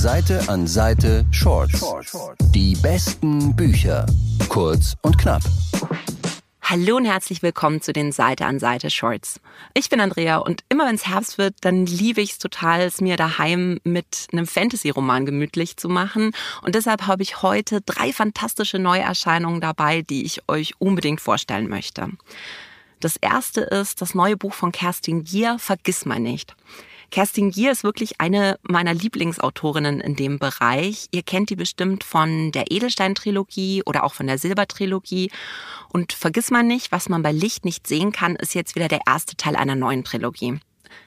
Seite an Seite Shorts. Die besten Bücher. Kurz und knapp. Hallo und herzlich willkommen zu den Seite an Seite Shorts. Ich bin Andrea und immer wenn es Herbst wird, dann liebe ich es total, es mir daheim mit einem Fantasy-Roman gemütlich zu machen. Und deshalb habe ich heute drei fantastische Neuerscheinungen dabei, die ich euch unbedingt vorstellen möchte. Das erste ist das neue Buch von Kerstin Gier, Vergiss mal nicht. Kerstin Gier ist wirklich eine meiner Lieblingsautorinnen in dem Bereich. Ihr kennt die bestimmt von der Edelstein-Trilogie oder auch von der Silber-Trilogie. Und vergiss mal nicht, was man bei Licht nicht sehen kann, ist jetzt wieder der erste Teil einer neuen Trilogie.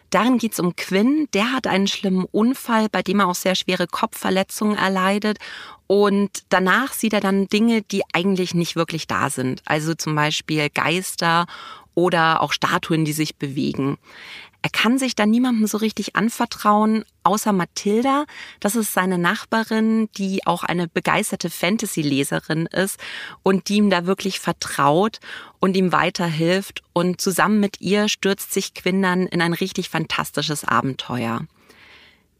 Darin geht es um Quinn. Der hat einen schlimmen Unfall, bei dem er auch sehr schwere Kopfverletzungen erleidet. Und danach sieht er dann Dinge, die eigentlich nicht wirklich da sind. Also zum Beispiel Geister oder auch Statuen, die sich bewegen. Er kann sich dann niemandem so richtig anvertrauen, außer Mathilda. Das ist seine Nachbarin, die auch eine begeisterte Fantasy-Leserin ist und die ihm da wirklich vertraut und ihm weiterhilft. Und zusammen mit ihr stürzt sich Quinn dann in ein richtig fantastisches Abenteuer.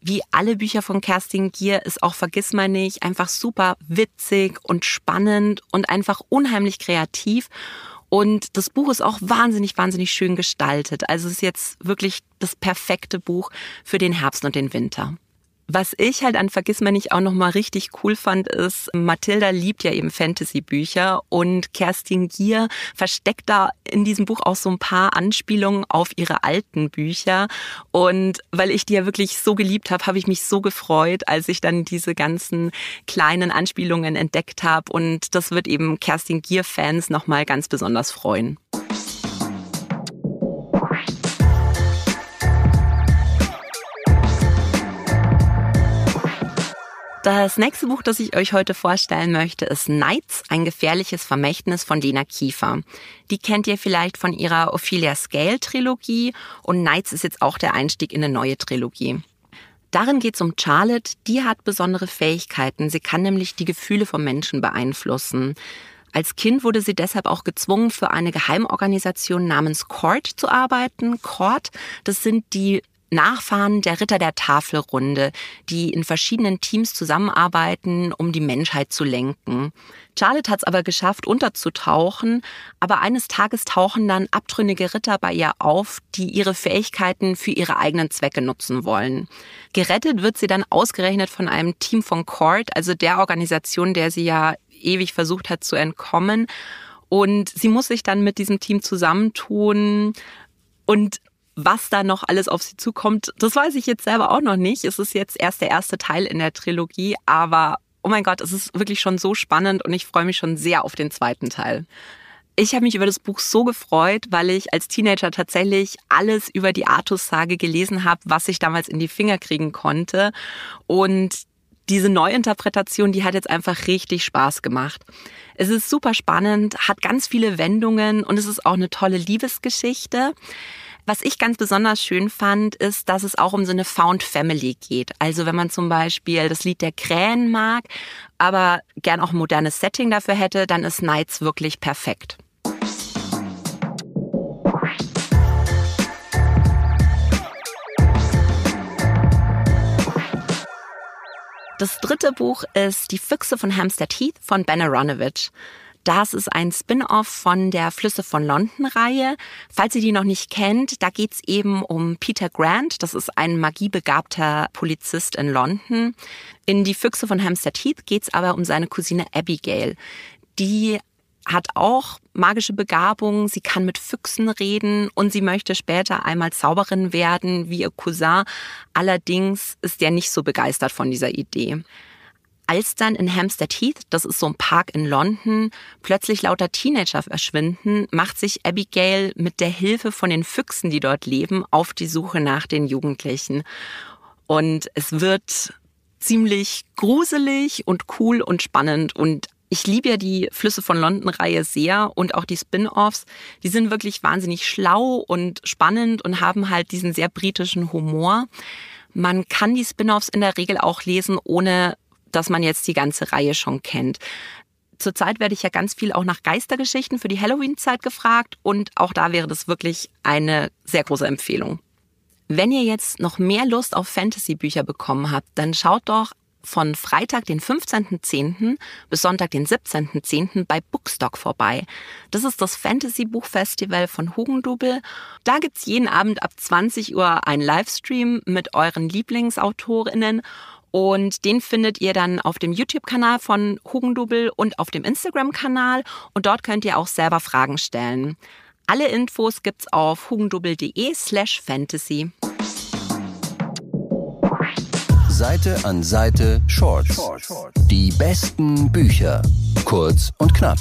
Wie alle Bücher von Kerstin Gier ist auch Vergiss mal nicht einfach super witzig und spannend und einfach unheimlich kreativ. Und das Buch ist auch wahnsinnig, wahnsinnig schön gestaltet. Also es ist jetzt wirklich das perfekte Buch für den Herbst und den Winter. Was ich halt an Vergissmeinnicht auch nochmal richtig cool fand, ist, Mathilda liebt ja eben Fantasy-Bücher und Kerstin Gier versteckt da in diesem Buch auch so ein paar Anspielungen auf ihre alten Bücher. Und weil ich die ja wirklich so geliebt habe, habe ich mich so gefreut, als ich dann diese ganzen kleinen Anspielungen entdeckt habe. Und das wird eben Kerstin Gier-Fans nochmal ganz besonders freuen. Das nächste Buch, das ich euch heute vorstellen möchte, ist Nights, ein gefährliches Vermächtnis von Lena Kiefer. Die kennt ihr vielleicht von ihrer Ophelia Scale Trilogie und Nights ist jetzt auch der Einstieg in eine neue Trilogie. Darin geht es um Charlotte, die hat besondere Fähigkeiten. Sie kann nämlich die Gefühle von Menschen beeinflussen. Als Kind wurde sie deshalb auch gezwungen, für eine Geheimorganisation namens Court zu arbeiten. Court, das sind die Nachfahren der Ritter der Tafelrunde, die in verschiedenen Teams zusammenarbeiten, um die Menschheit zu lenken. Charlotte hat es aber geschafft, unterzutauchen, aber eines Tages tauchen dann abtrünnige Ritter bei ihr auf, die ihre Fähigkeiten für ihre eigenen Zwecke nutzen wollen. Gerettet wird sie dann ausgerechnet von einem Team von Court, also der Organisation, der sie ja ewig versucht hat zu entkommen. Und sie muss sich dann mit diesem Team zusammentun und was da noch alles auf sie zukommt, das weiß ich jetzt selber auch noch nicht. Es ist jetzt erst der erste Teil in der Trilogie, aber oh mein Gott, es ist wirklich schon so spannend und ich freue mich schon sehr auf den zweiten Teil. Ich habe mich über das Buch so gefreut, weil ich als Teenager tatsächlich alles über die Artus-Sage gelesen habe, was ich damals in die Finger kriegen konnte. Und diese Neuinterpretation, die hat jetzt einfach richtig Spaß gemacht. Es ist super spannend, hat ganz viele Wendungen und es ist auch eine tolle Liebesgeschichte. Was ich ganz besonders schön fand, ist, dass es auch um so eine Found Family geht. Also wenn man zum Beispiel das Lied der Krähen mag, aber gern auch ein modernes Setting dafür hätte, dann ist Nights wirklich perfekt. Das dritte Buch ist Die Füchse von Hampstead Heath von Ben Aronovich. Das ist ein Spin-off von der Flüsse von London-Reihe. Falls ihr die noch nicht kennt, da geht's eben um Peter Grant. Das ist ein magiebegabter Polizist in London. In Die Füchse von Hampstead Heath geht's aber um seine Cousine Abigail. Die hat auch magische Begabung, sie kann mit Füchsen reden und sie möchte später einmal Zauberin werden wie ihr Cousin. Allerdings ist er nicht so begeistert von dieser Idee. Als dann in Hampstead Heath, das ist so ein Park in London, plötzlich lauter Teenager verschwinden, macht sich Abigail mit der Hilfe von den Füchsen, die dort leben, auf die Suche nach den Jugendlichen. Und es wird ziemlich gruselig und cool und spannend und ich liebe ja die Flüsse von London-Reihe sehr und auch die Spin-offs. Die sind wirklich wahnsinnig schlau und spannend und haben halt diesen sehr britischen Humor. Man kann die Spin-offs in der Regel auch lesen, ohne dass man jetzt die ganze Reihe schon kennt. Zurzeit werde ich ja ganz viel auch nach Geistergeschichten für die Halloween-Zeit gefragt und auch da wäre das wirklich eine sehr große Empfehlung. Wenn ihr jetzt noch mehr Lust auf Fantasy-Bücher bekommen habt, dann schaut doch von Freitag, den 15.10. bis Sonntag, den 17.10. bei Bookstock vorbei. Das ist das Fantasy-Buchfestival von Hugendubel. Da gibt's jeden Abend ab 20 Uhr einen Livestream mit euren Lieblingsautorinnen und den findet ihr dann auf dem YouTube-Kanal von Hugendubel und auf dem Instagram-Kanal. Und dort könnt ihr auch selber Fragen stellen. Alle Infos gibt's auf hugendubel.de slash fantasy. Seite an Seite Shorts. Die besten Bücher. Kurz und knapp.